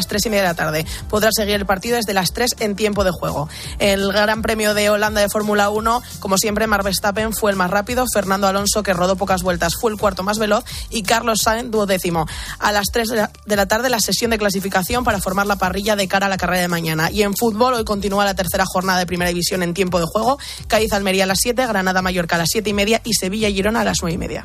las tres y media de la tarde. Podrá seguir el partido desde las tres en tiempo de juego. El Gran Premio de Holanda de Fórmula 1, como siempre, Mar Verstappen fue el más rápido, Fernando Alonso, que rodó pocas vueltas, fue el cuarto más veloz y Carlos Sainz duodécimo. A las tres de la tarde, la sesión de clasificación para formar la parrilla de cara a la carrera de mañana. Y en fútbol, hoy continúa la tercera jornada de primera división en tiempo de juego. Cádiz Almería a las 7, Granada Mallorca a las siete y media y Sevilla Girona a las nueve y media.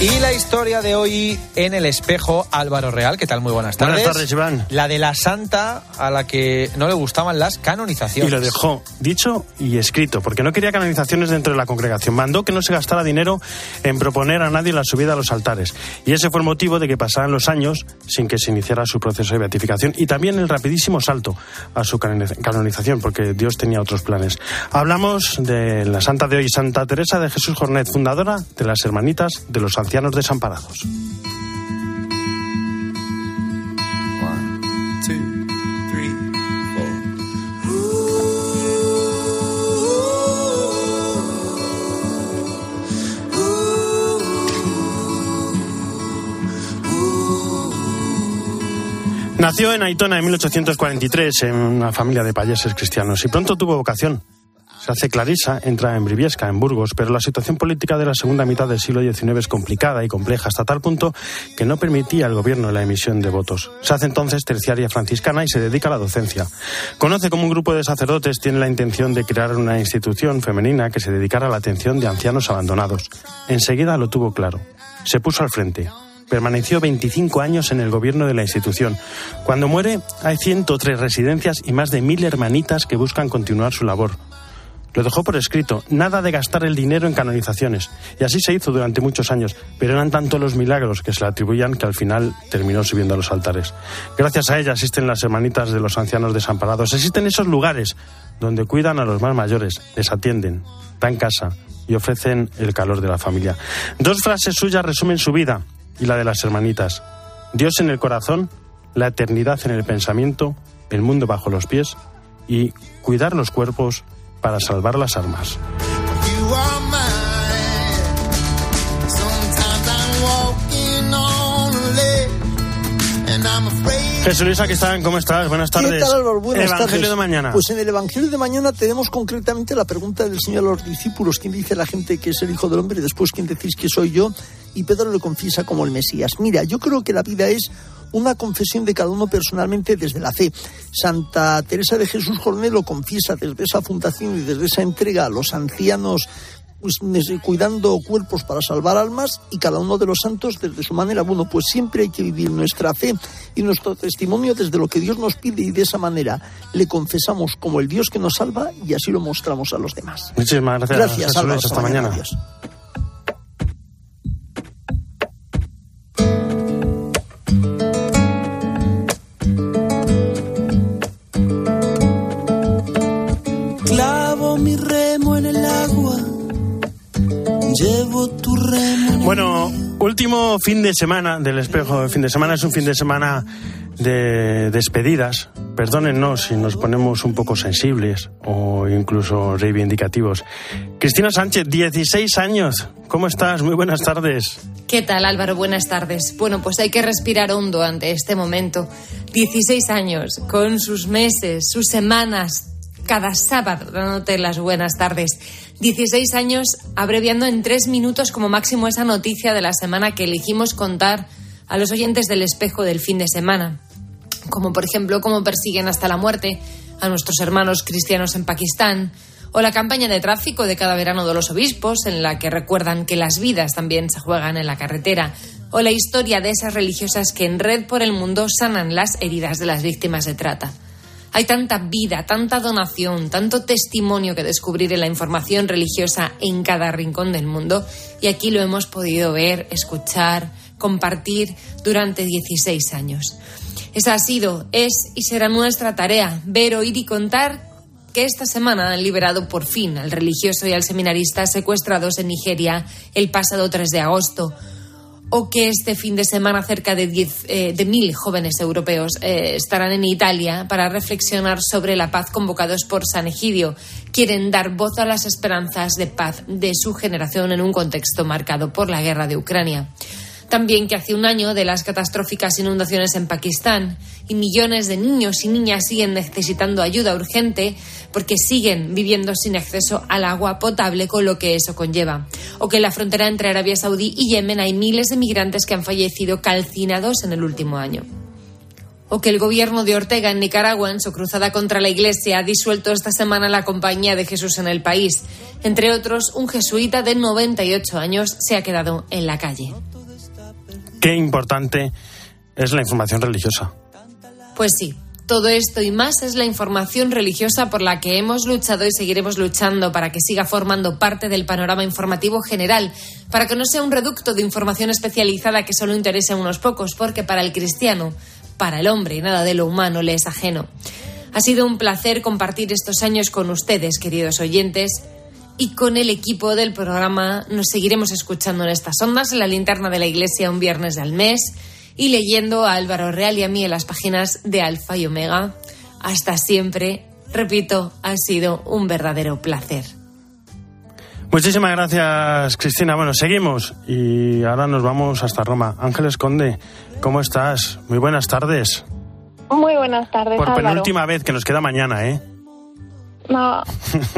Y la historia de hoy en el espejo, Álvaro Real, ¿qué tal? Muy buenas tardes. Buenas tardes, Iván. La de la santa a la que no le gustaban las canonizaciones. Y lo dejó dicho y escrito, porque no quería canonizaciones dentro de la congregación. Mandó que no se gastara dinero en proponer a nadie la subida a los altares. Y ese fue el motivo de que pasaran los años sin que se iniciara su proceso de beatificación y también el rapidísimo salto a su canonización, porque Dios tenía otros planes. Hablamos de la santa de hoy, Santa Teresa de Jesús Jornet, fundadora de las Hermanitas de los ancianos desamparados. Nació en Aitona en 1843 en una familia de payeses cristianos y pronto tuvo vocación se hace clarisa, entra en Briviesca, en Burgos, pero la situación política de la segunda mitad del siglo XIX es complicada y compleja hasta tal punto que no permitía al gobierno la emisión de votos. Se hace entonces terciaria franciscana y se dedica a la docencia. Conoce como un grupo de sacerdotes tiene la intención de crear una institución femenina que se dedicara a la atención de ancianos abandonados. Enseguida lo tuvo claro. Se puso al frente permaneció 25 años en el gobierno de la institución. Cuando muere, hay 103 residencias y más de mil hermanitas que buscan continuar su labor. Lo dejó por escrito, nada de gastar el dinero en canonizaciones. Y así se hizo durante muchos años, pero eran tanto los milagros que se le atribuían que al final terminó subiendo a los altares. Gracias a ella existen las hermanitas de los ancianos desamparados, existen esos lugares donde cuidan a los más mayores, les atienden, dan casa y ofrecen el calor de la familia. Dos frases suyas resumen su vida y la de las hermanitas. Dios en el corazón, la eternidad en el pensamiento, el mundo bajo los pies y cuidar los cuerpos para salvar las armas. Jesús Luisa, ¿qué están? ¿Cómo estás? Buenas tardes. ¿Qué tal, Álvaro? Buenas Evangelio de mañana. Pues en el Evangelio de mañana tenemos concretamente la pregunta del Señor a los discípulos. ¿Quién dice la gente que es el Hijo del Hombre? Y después, ¿quién decís que soy yo? Y Pedro le confiesa como el Mesías. Mira, yo creo que la vida es una confesión de cada uno personalmente desde la fe. Santa Teresa de Jesús Jornet lo confiesa desde esa fundación y desde esa entrega a los ancianos pues, cuidando cuerpos para salvar almas y cada uno de los santos desde su manera. Bueno, pues siempre hay que vivir nuestra fe y nuestro testimonio desde lo que Dios nos pide y de esa manera le confesamos como el Dios que nos salva y así lo mostramos a los demás. Muchísimas gracias. Gracias, Álvaro, hasta, mañana. Fin de semana del espejo. El fin de semana es un fin de semana de despedidas. Perdónennos si nos ponemos un poco sensibles o incluso reivindicativos. Cristina Sánchez, 16 años. ¿Cómo estás? Muy buenas tardes. ¿Qué tal Álvaro? Buenas tardes. Bueno, pues hay que respirar hondo ante este momento. 16 años, con sus meses, sus semanas, cada sábado dándote las buenas tardes. 16 años abreviando en tres minutos como máximo esa noticia de la semana que elegimos contar a los oyentes del espejo del fin de semana. Como por ejemplo cómo persiguen hasta la muerte a nuestros hermanos cristianos en Pakistán, o la campaña de tráfico de cada verano de los obispos, en la que recuerdan que las vidas también se juegan en la carretera, o la historia de esas religiosas que en red por el mundo sanan las heridas de las víctimas de trata. Hay tanta vida, tanta donación, tanto testimonio que descubrir en la información religiosa en cada rincón del mundo y aquí lo hemos podido ver, escuchar, compartir durante 16 años. Esa ha sido, es y será nuestra tarea, ver, oír y contar que esta semana han liberado por fin al religioso y al seminarista secuestrados en Nigeria el pasado 3 de agosto o que este fin de semana cerca de, diez, eh, de mil jóvenes europeos eh, estarán en Italia para reflexionar sobre la paz convocados por San Egidio. Quieren dar voz a las esperanzas de paz de su generación en un contexto marcado por la guerra de Ucrania. También que hace un año de las catastróficas inundaciones en Pakistán y millones de niños y niñas siguen necesitando ayuda urgente porque siguen viviendo sin acceso al agua potable con lo que eso conlleva. O que en la frontera entre Arabia Saudí y Yemen hay miles de migrantes que han fallecido calcinados en el último año o que el gobierno de Ortega en Nicaragua, en su cruzada contra la Iglesia, ha disuelto esta semana la Compañía de Jesús en el país. Entre otros, un jesuita de 98 años se ha quedado en la calle qué importante es la información religiosa. Pues sí, todo esto y más es la información religiosa por la que hemos luchado y seguiremos luchando para que siga formando parte del panorama informativo general, para que no sea un reducto de información especializada que solo interese a unos pocos, porque para el cristiano, para el hombre, nada de lo humano le es ajeno. Ha sido un placer compartir estos años con ustedes, queridos oyentes, y con el equipo del programa nos seguiremos escuchando en estas ondas, en la linterna de la iglesia un viernes al mes y leyendo a Álvaro Real y a mí en las páginas de Alfa y Omega. Hasta siempre, repito, ha sido un verdadero placer. Muchísimas gracias, Cristina. Bueno, seguimos y ahora nos vamos hasta Roma. Ángeles Conde, ¿cómo estás? Muy buenas tardes. Muy buenas tardes. Por penúltima vez, que nos queda mañana, ¿eh? No.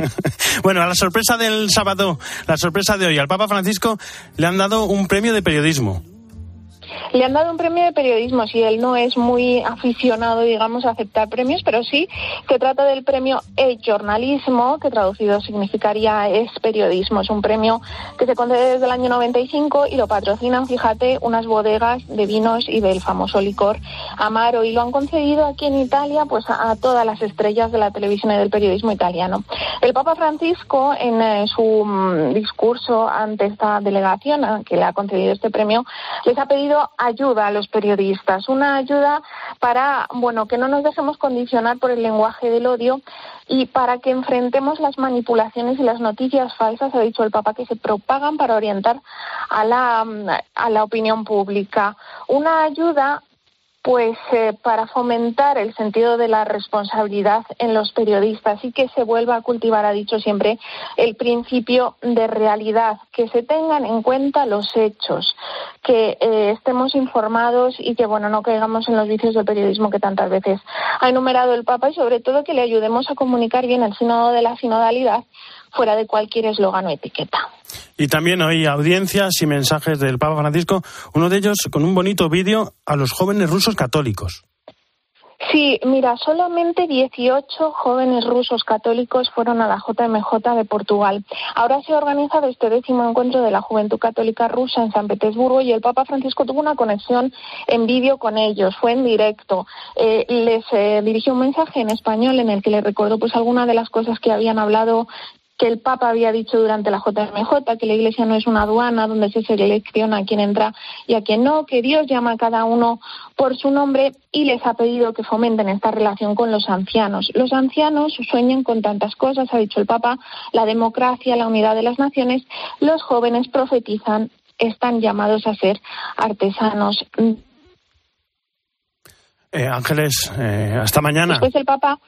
bueno, a la sorpresa del sábado, la sorpresa de hoy, al Papa Francisco le han dado un premio de periodismo. Le han dado un premio de periodismo, si él no es muy aficionado, digamos, a aceptar premios, pero sí que trata del premio E-Jornalismo, que traducido significaría es periodismo. Es un premio que se concede desde el año 95 y lo patrocinan, fíjate, unas bodegas de vinos y del famoso licor Amaro. Y lo han concedido aquí en Italia, pues a, todas las estrellas de la televisión y del periodismo italiano. El Papa Francisco, en eh, su mm, discurso ante esta delegación que le ha concedido este premio, les ha pedido ayuda a los periodistas, una ayuda para, bueno, que no nos dejemos condicionar por el lenguaje del odio y para que enfrentemos las manipulaciones y las noticias falsas, ha dicho el Papa, que se propagan para orientar a la, a la opinión pública. Una ayuda pues eh, para fomentar el sentido de la responsabilidad en los periodistas y que se vuelva a cultivar, ha dicho siempre, el principio de realidad, que se tengan en cuenta los hechos, que eh, estemos informados y que bueno no caigamos en los vicios del periodismo que tantas veces ha enumerado el Papa y sobre todo que le ayudemos a comunicar bien el sínodo de la sinodalidad fuera de cualquier eslogan o etiqueta. Y también hoy audiencias y mensajes del Papa Francisco, uno de ellos con un bonito vídeo a los jóvenes rusos católicos. Sí, mira, solamente 18 jóvenes rusos católicos fueron a la JMJ de Portugal. Ahora se ha organizado este décimo encuentro de la Juventud Católica Rusa en San Petersburgo y el Papa Francisco tuvo una conexión en vídeo con ellos, fue en directo. Eh, les eh, dirigió un mensaje en español en el que les recordó pues algunas de las cosas que habían hablado que el Papa había dicho durante la JMJ, que la Iglesia no es una aduana donde se selecciona a quién entra y a quién no, que Dios llama a cada uno por su nombre y les ha pedido que fomenten esta relación con los ancianos. Los ancianos sueñan con tantas cosas, ha dicho el Papa, la democracia, la unidad de las naciones. Los jóvenes profetizan, están llamados a ser artesanos. Eh, Ángeles, eh, hasta mañana. Después el Papa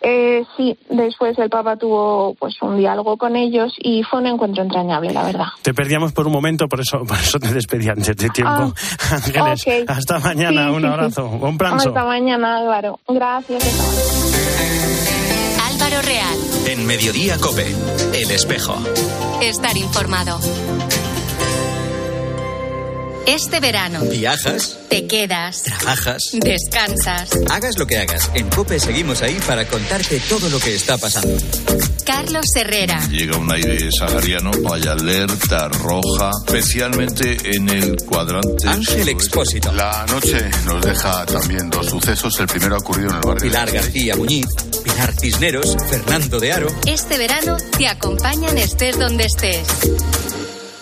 eh, sí, después el Papa tuvo pues un diálogo con ellos y fue un encuentro entrañable, la verdad. Te perdíamos por un momento, por eso, por eso te despedí antes de tiempo. Ah, Ángeles, hasta mañana, un abrazo, un pranzo. Hasta mañana, Álvaro. Gracias. Álvaro Real. En Mediodía Cope, El Espejo. Estar informado. Este verano. ¿Viajas? Te quedas. ¿Trabajas? Descansas. Hagas lo que hagas. En COPE seguimos ahí para contarte todo lo que está pasando. Carlos Herrera. Llega un aire sahariano, hay alerta roja, especialmente en el cuadrante. Ángel Expósito. La noche nos deja también dos sucesos. El primero ha ocurrido en el barrio. Pilar García Muñiz, Pilar Cisneros, Fernando de Aro. Este verano te acompañan estés donde estés.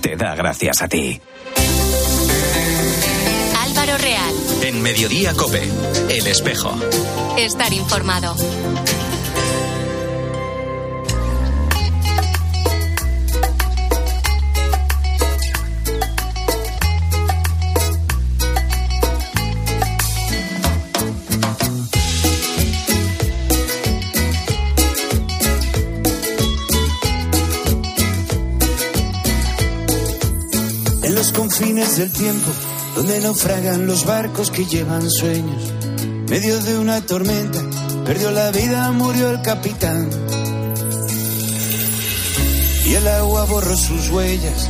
te da gracias a ti. Álvaro Real. En Mediodía Cope, El Espejo. Estar informado. Confines del tiempo, donde naufragan los barcos que llevan sueños, medio de una tormenta, perdió la vida, murió el capitán. Y el agua borró sus huellas,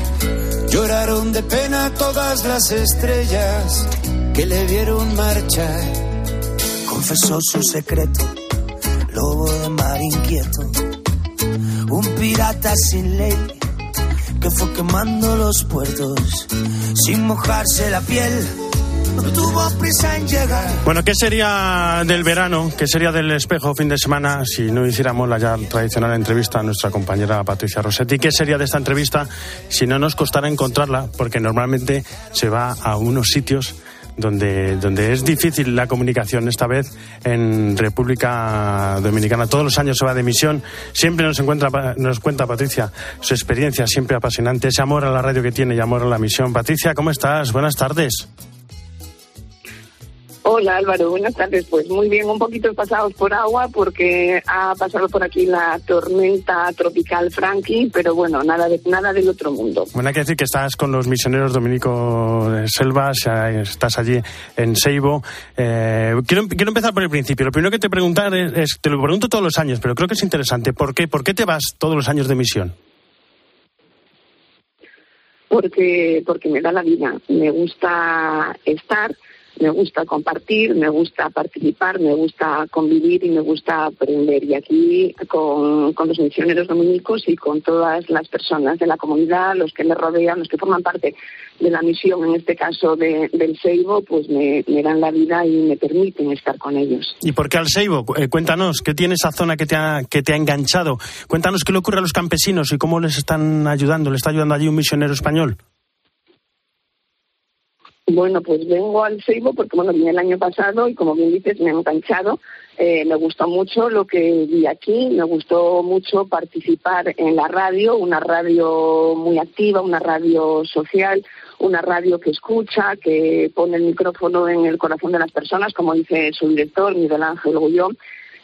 lloraron de pena todas las estrellas que le vieron marchar. Confesó su secreto, lobo de mar inquieto, un pirata sin ley fue quemando los puertos sin mojarse la piel. No tuvo prisa en llegar. Bueno, ¿qué sería del verano? ¿Qué sería del espejo fin de semana si no hiciéramos la ya tradicional entrevista a nuestra compañera Patricia Rossetti? ¿Qué sería de esta entrevista si no nos costara encontrarla? Porque normalmente se va a unos sitios donde, donde es difícil la comunicación. Esta vez en República Dominicana todos los años se va de misión. Siempre nos, encuentra, nos cuenta Patricia su experiencia siempre apasionante, ese amor a la radio que tiene y amor a la misión. Patricia, ¿cómo estás? Buenas tardes. Hola Álvaro, buenas tardes. Pues muy bien, un poquito pasados por agua porque ha pasado por aquí la tormenta tropical Frankie, pero bueno, nada de nada del otro mundo. Bueno, hay que decir que estás con los misioneros dominicos Selvas, estás allí en Seibo. Eh, quiero, quiero empezar por el principio. Lo primero que te preguntar es, es, te lo pregunto todos los años, pero creo que es interesante. ¿Por qué, ¿Por qué te vas todos los años de misión? Porque, porque me da la vida. Me gusta estar me gusta compartir, me gusta participar, me gusta convivir y me gusta aprender. Y aquí con, los misioneros dominicos y con todas las personas de la comunidad, los que me rodean, los que forman parte de la misión, en este caso de, del Seibo, pues me, me, dan la vida y me permiten estar con ellos. ¿Y por qué al Seibo? Eh, cuéntanos, ¿qué tiene esa zona que te, ha, que te ha enganchado? Cuéntanos qué le ocurre a los campesinos y cómo les están ayudando. ¿Le está ayudando allí un misionero español? Bueno, pues vengo al Seibo porque bueno, vine el año pasado y como bien dices me he enganchado. Eh, me gustó mucho lo que vi aquí, me gustó mucho participar en la radio, una radio muy activa, una radio social, una radio que escucha, que pone el micrófono en el corazón de las personas, como dice su director, Miguel Ángel Gullón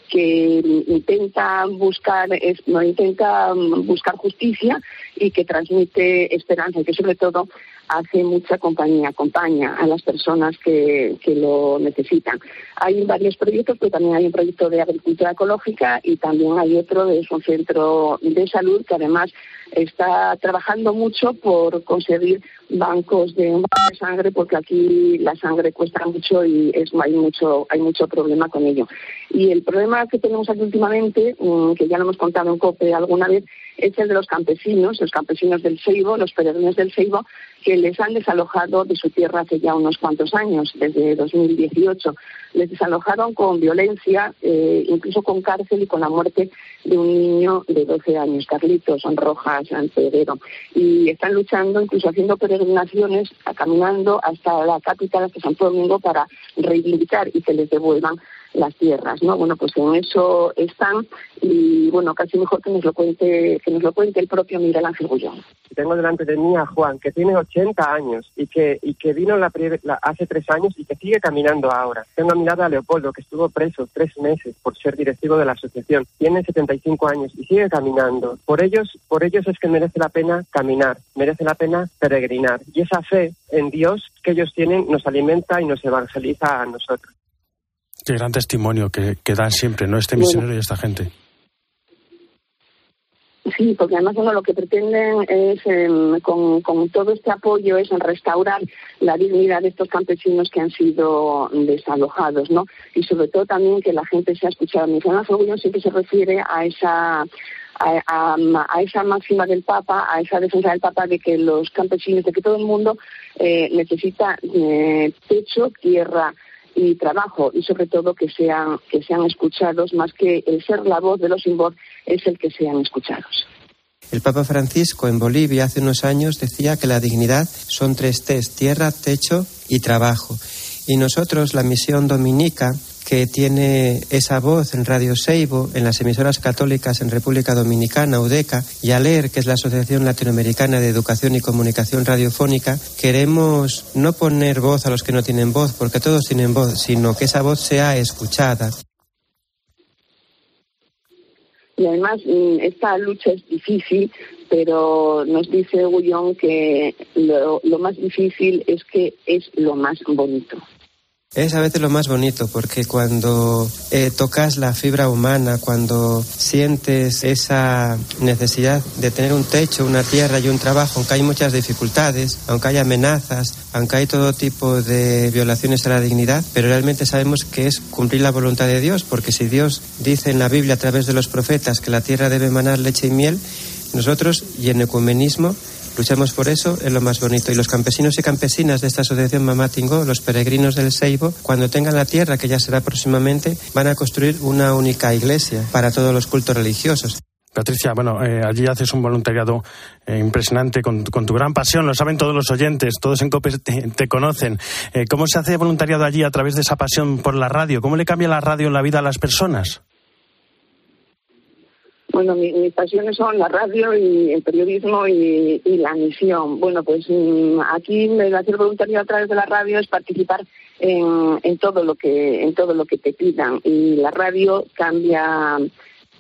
que intenta buscar no intenta buscar justicia y que transmite esperanza y que sobre todo hace mucha compañía, acompaña a las personas que, que, lo necesitan. Hay varios proyectos, pero también hay un proyecto de agricultura ecológica y también hay otro de un centro de salud que además está trabajando mucho por conseguir bancos de, de sangre porque aquí la sangre cuesta mucho y es, hay mucho hay mucho problema con ello. Y el problema que tenemos aquí últimamente, que ya lo hemos contado en COPE alguna vez, es el de los campesinos, los campesinos del Seibo, los peregrinos del Seibo, que les han desalojado de su tierra hace ya unos cuantos años, desde 2018. Les desalojaron con violencia, eh, incluso con cárcel y con la muerte de un niño de 12 años, Carlitos Rojas Sanpedrero. Y están luchando, incluso haciendo peregrinaciones, caminando hasta la capital, hasta Santo Domingo, para reivindicar y que les devuelvan las tierras, ¿no? Bueno, pues en eso están y bueno, casi mejor que nos lo cuente, que nos lo cuente el propio Miguel Ángel Gullón. Tengo delante de mí a Juan, que tiene 80 años y que, y que vino la, la, hace tres años y que sigue caminando ahora. Tengo a mi lado a Leopoldo, que estuvo preso tres meses por ser directivo de la asociación. Tiene 75 años y sigue caminando. Por ellos, por ellos es que merece la pena caminar, merece la pena peregrinar. Y esa fe en Dios que ellos tienen nos alimenta y nos evangeliza a nosotros. Qué gran testimonio que, que dan siempre, ¿no? Este misionero y esta gente. Sí, porque además uno lo que pretenden es, em, con, todo este apoyo, es restaurar la dignidad de estos campesinos que han sido desalojados, ¿no? Y sobre todo también que la gente sea escuchada. Mi Orgullo siempre se refiere a esa a, esa máxima del Papa, a esa defensa del Papa de que los campesinos, de que todo el mundo eh, necesita eh, techo, tierra, y trabajo y sobre todo que sean, que sean escuchados más que el ser la voz de los sin voz es el que sean escuchados. El Papa Francisco en Bolivia hace unos años decía que la dignidad son tres T's, tierra, techo y trabajo. Y nosotros, la misión dominica, que tiene esa voz en Radio Seibo, en las emisoras católicas en República Dominicana, UDECA, y ALER, que es la Asociación Latinoamericana de Educación y Comunicación Radiofónica, queremos no poner voz a los que no tienen voz, porque todos tienen voz, sino que esa voz sea escuchada. Y además, mm, esta lucha es difícil, pero nos dice Gullón que lo, lo más difícil es que es lo más bonito. Es a veces lo más bonito porque cuando eh, tocas la fibra humana, cuando sientes esa necesidad de tener un techo, una tierra y un trabajo, aunque hay muchas dificultades, aunque hay amenazas, aunque hay todo tipo de violaciones a la dignidad, pero realmente sabemos que es cumplir la voluntad de Dios, porque si Dios dice en la Biblia a través de los profetas que la tierra debe emanar leche y miel, nosotros y en ecumenismo Luchamos por eso, es lo más bonito. Y los campesinos y campesinas de esta asociación Mamá Tingó, los peregrinos del Seibo, cuando tengan la tierra, que ya será próximamente, van a construir una única iglesia para todos los cultos religiosos. Patricia, bueno, eh, allí haces un voluntariado eh, impresionante con, tu gran pasión, lo saben todos los oyentes, todos en COPE te, conocen. Eh, ¿Cómo se hace voluntariado allí a través de esa pasión por la radio? ¿Cómo le cambia la radio en la vida a las personas? Bueno, mis pasiones son la radio y el periodismo y, la misión. Bueno, pues mm, aquí el hacer voluntariado a través de la radio es participar en, todo lo que en todo lo que te pidan y la radio cambia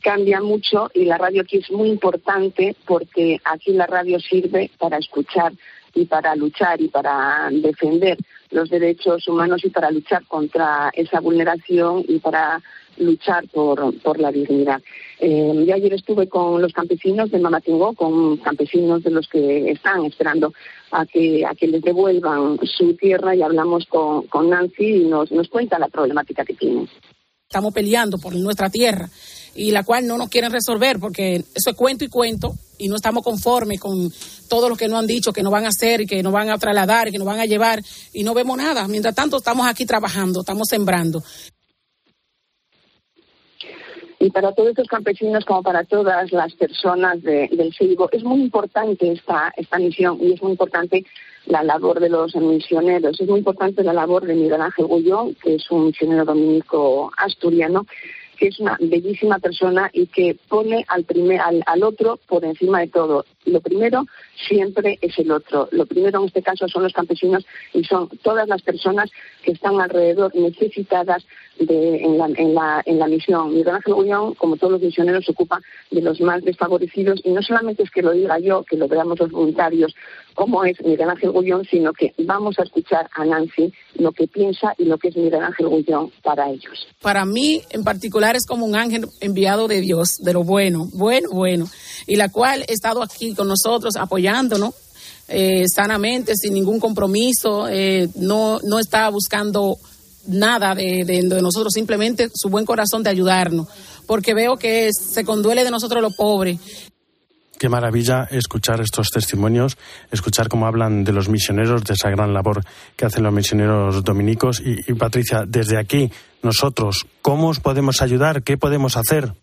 cambia mucho y la radio aquí es muy importante porque aquí la radio sirve para escuchar y para luchar y para defender los derechos humanos y para luchar contra esa vulneración y para luchar por, por la dignidad. Eh, yo ayer estuve con los campesinos de Mamatingó, con campesinos de los que están esperando a que, a que les devuelvan su tierra y hablamos con, con Nancy y nos, nos cuenta la problemática que tienen. Estamos peleando por nuestra tierra y la cual no nos quieren resolver porque eso es cuento y cuento y no estamos conformes con todo lo que nos han dicho que nos van a hacer y que nos van a trasladar y que nos van a llevar y no vemos nada. Mientras tanto estamos aquí trabajando, estamos sembrando. Y para todos estos campesinos, como para todas las personas del Seibo, es muy importante esta, esta misión y es muy importante la labor de los misioneros. Es muy importante la labor de Miguel Ángel Gullón, que es un misionero dominico asturiano, que es una bellísima persona y que pone al, primer, al, al, otro por encima de todo. Lo primero siempre es el otro. Lo primero en este caso son los campesinos y son todas las personas que están alrededor necesitadas de, en, la, misión. Miguel Ángel Gullón, como todos los misioneros, se ocupa de los más desfavorecidos y no solamente es que lo diga yo, que lo veamos los voluntarios, como es Miguel Ángel Gullón, sino que vamos a escuchar a Nancy lo que piensa y lo que es Miguel Ángel Gullón para ellos. Para mí, en particular, es como un ángel enviado de Dios, de lo bueno, bueno, bueno, y la cual he estado aquí con nosotros apoyándonos eh, sanamente, sin ningún compromiso, eh, no, no está buscando nada de, de, nosotros, simplemente su buen corazón de ayudarnos, porque veo que se conduele de nosotros los pobres. Qué maravilla escuchar estos testimonios, escuchar cómo hablan de los misioneros, de esa gran labor que hacen los misioneros dominicos. Y, y Patricia, desde aquí, nosotros, ¿cómo os podemos ayudar? ¿Qué podemos hacer?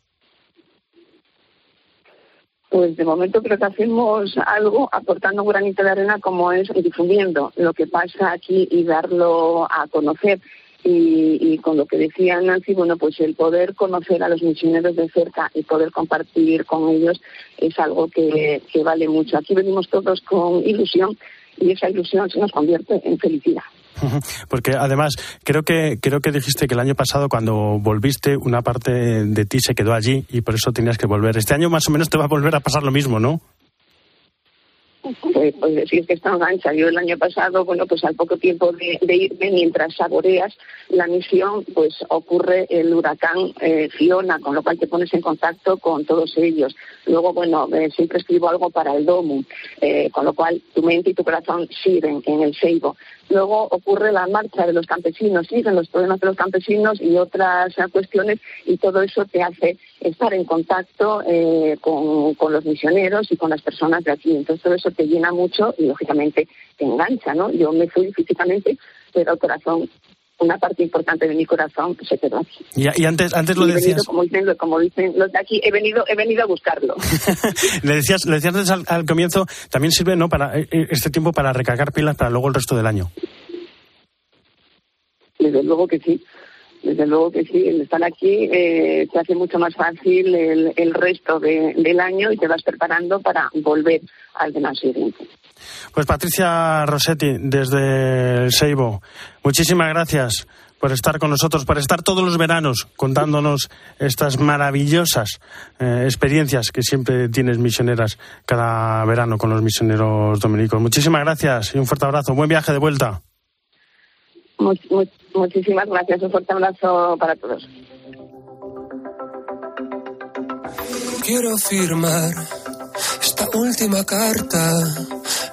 Pues de momento creo que hacemos algo aportando un granito de arena como es difundiendo lo que pasa aquí y darlo a conocer. Y, con lo que decía Nancy, bueno, pues el poder conocer a los misioneros de cerca y poder compartir con ellos es algo que, que vale mucho. Aquí venimos todos con ilusión y esa ilusión se nos convierte en felicidad. Porque además creo que creo que dijiste que el año pasado cuando volviste una parte de ti se quedó allí y por eso tenías que volver. Este año más o menos te va a volver a pasar lo mismo, ¿no? Pues, pues decir que está engancha. Yo el año pasado, bueno, pues al poco tiempo de, irme, mientras saboreas la misión, pues ocurre el huracán eh, Fiona, con lo cual te pones en contacto con todos ellos. Luego, bueno, eh, siempre escribo algo para el DOMU, eh, con lo cual tu mente y tu corazón sirven en el Seibo. Luego ocurre la marcha de los campesinos, siguen los problemas de los campesinos y otras cuestiones, y todo eso te hace estar en contacto con, con los misioneros y con las personas de aquí. Entonces todo eso te llena mucho y lógicamente te engancha, ¿no? Yo me fui físicamente, pero el corazón una parte importante de mi corazón se quedó aquí. Y, antes, antes lo decías. como, dicen, como dicen los de aquí, he venido, he venido a buscarlo. le decías, le decías antes al, comienzo, también sirve ¿no? para eh, eh, este tiempo para recargar pilas para luego el resto del año. Desde luego que sí. Desde luego que sí, el estar aquí eh, te hace mucho más fácil el, el resto del año y te vas preparando para volver al demás siguiente. Pues Patricia Rossetti, desde el Seibo, muchísimas gracias por estar con nosotros, por estar todos los veranos contándonos estas maravillosas eh, experiencias que siempre tienes misioneras cada verano con los misioneros dominicos. Muchísimas gracias y un fuerte abrazo. Buen viaje de vuelta muchísimas gracias. Un fuerte abrazo para todos. Quiero firmar esta última carta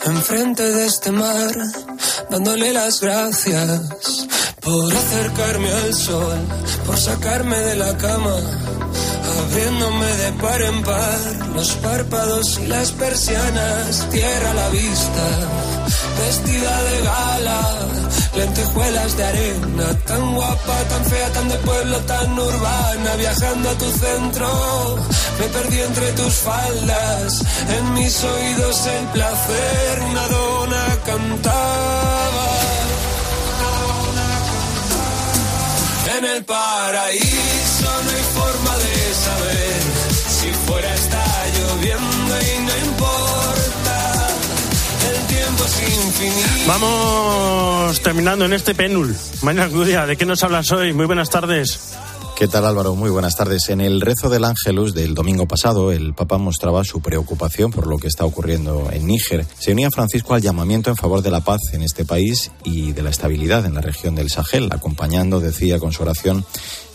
enfrente de este mar, dándole las gracias por acercarme al sol, por sacarme de la cama, abriéndome de par en par los párpados y las persianas, tierra la vista, vestida de gala lentejuelas de arena, tan guapa, tan fea, tan de pueblo, tan urbana, viajando a tu centro, me perdí entre tus faldas, en mis oídos el placer, una dona cantaba. En el paraíso no Vamos terminando en este penul. Mañana Gudia, ¿de qué nos hablas hoy? Muy buenas tardes. ¿Qué tal Álvaro? Muy buenas tardes. En el rezo del Ángelus del domingo pasado, el Papa mostraba su preocupación por lo que está ocurriendo en Níger. Se unía Francisco al llamamiento en favor de la paz en este país y de la estabilidad en la región del Sahel, acompañando, decía con su oración,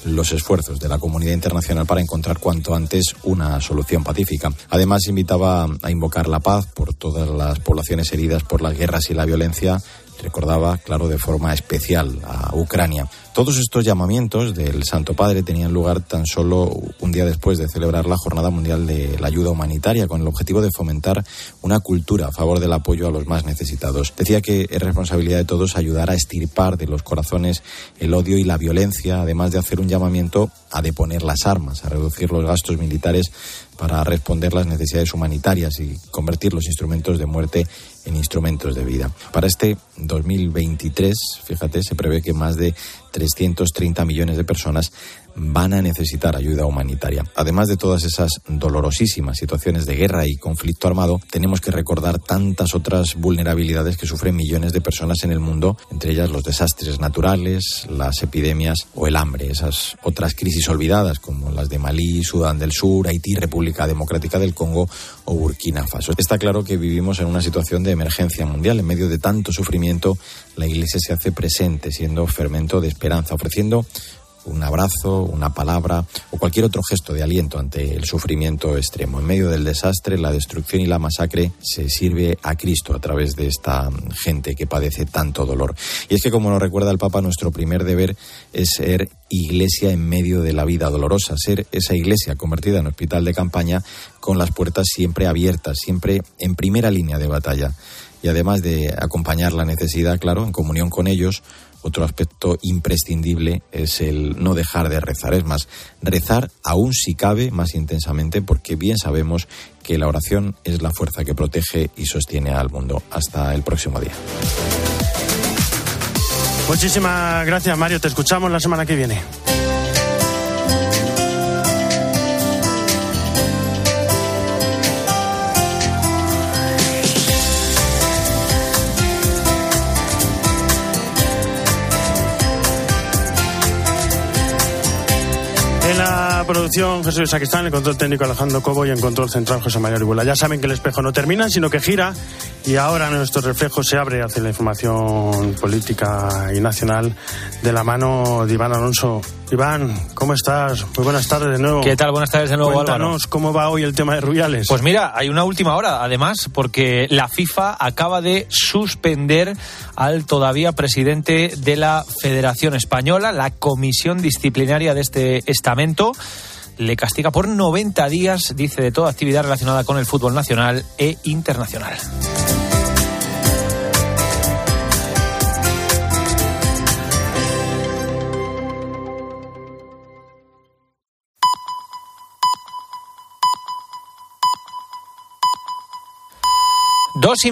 los esfuerzos de la comunidad internacional para encontrar cuanto antes una solución pacífica. Además, invitaba a invocar la paz por todas las poblaciones heridas por las guerras y la violencia recordaba, claro, de forma especial a Ucrania. Todos estos llamamientos del Santo Padre tenían lugar tan solo un día después de celebrar la Jornada Mundial de la Ayuda Humanitaria, con el objetivo de fomentar una cultura a favor del apoyo a los más necesitados. Decía que es responsabilidad de todos ayudar a estirpar de los corazones el odio y la violencia, además de hacer un llamamiento a deponer las armas, a reducir los gastos militares para responder las necesidades humanitarias y convertir los instrumentos de muerte en instrumentos de vida. Para este 2023, fíjate, se prevé que más de 330 millones de personas van a necesitar ayuda humanitaria. Además de todas esas dolorosísimas situaciones de guerra y conflicto armado, tenemos que recordar tantas otras vulnerabilidades que sufren millones de personas en el mundo, entre ellas los desastres naturales, las epidemias o el hambre, esas otras crisis olvidadas como las de Malí, Sudán del Sur, Haití, República Democrática del Congo o Burkina Faso. Está claro que vivimos en una situación de emergencia mundial. En medio de tanto sufrimiento, la Iglesia se hace presente, siendo fermento de esperanza, ofreciendo un abrazo, una palabra o cualquier otro gesto de aliento ante el sufrimiento extremo. En medio del desastre, la destrucción y la masacre, se sirve a Cristo a través de esta gente que padece tanto dolor. Y es que, como nos recuerda el Papa, nuestro primer deber es ser iglesia en medio de la vida dolorosa, ser esa iglesia convertida en hospital de campaña con las puertas siempre abiertas, siempre en primera línea de batalla. Y además de acompañar la necesidad, claro, en comunión con ellos, otro aspecto imprescindible es el no dejar de rezar. Es más, rezar aún si cabe más intensamente porque bien sabemos que la oración es la fuerza que protege y sostiene al mundo. Hasta el próximo día. Muchísimas gracias Mario, te escuchamos la semana que viene. En la producción Jesús Sacristán, el control técnico Alejandro Cobo y en control central José María Orihuela. Ya saben que el espejo no termina, sino que gira Y ahora nuestro reflejo se abre hacia la información política y nacional de la mano de Iván Alonso. Iván, ¿cómo estás? Muy buenas tardes de nuevo. ¿Qué tal? Buenas tardes de nuevo, Cuéntanos Álvaro. cómo va hoy el tema de Rubiales. Pues mira, hay una última hora, además, porque la FIFA acaba de suspender al todavía presidente de la Federación Española, la comisión disciplinaria de este estamento le castiga por 90 días, dice, de toda actividad relacionada con el fútbol nacional e internacional. Dos y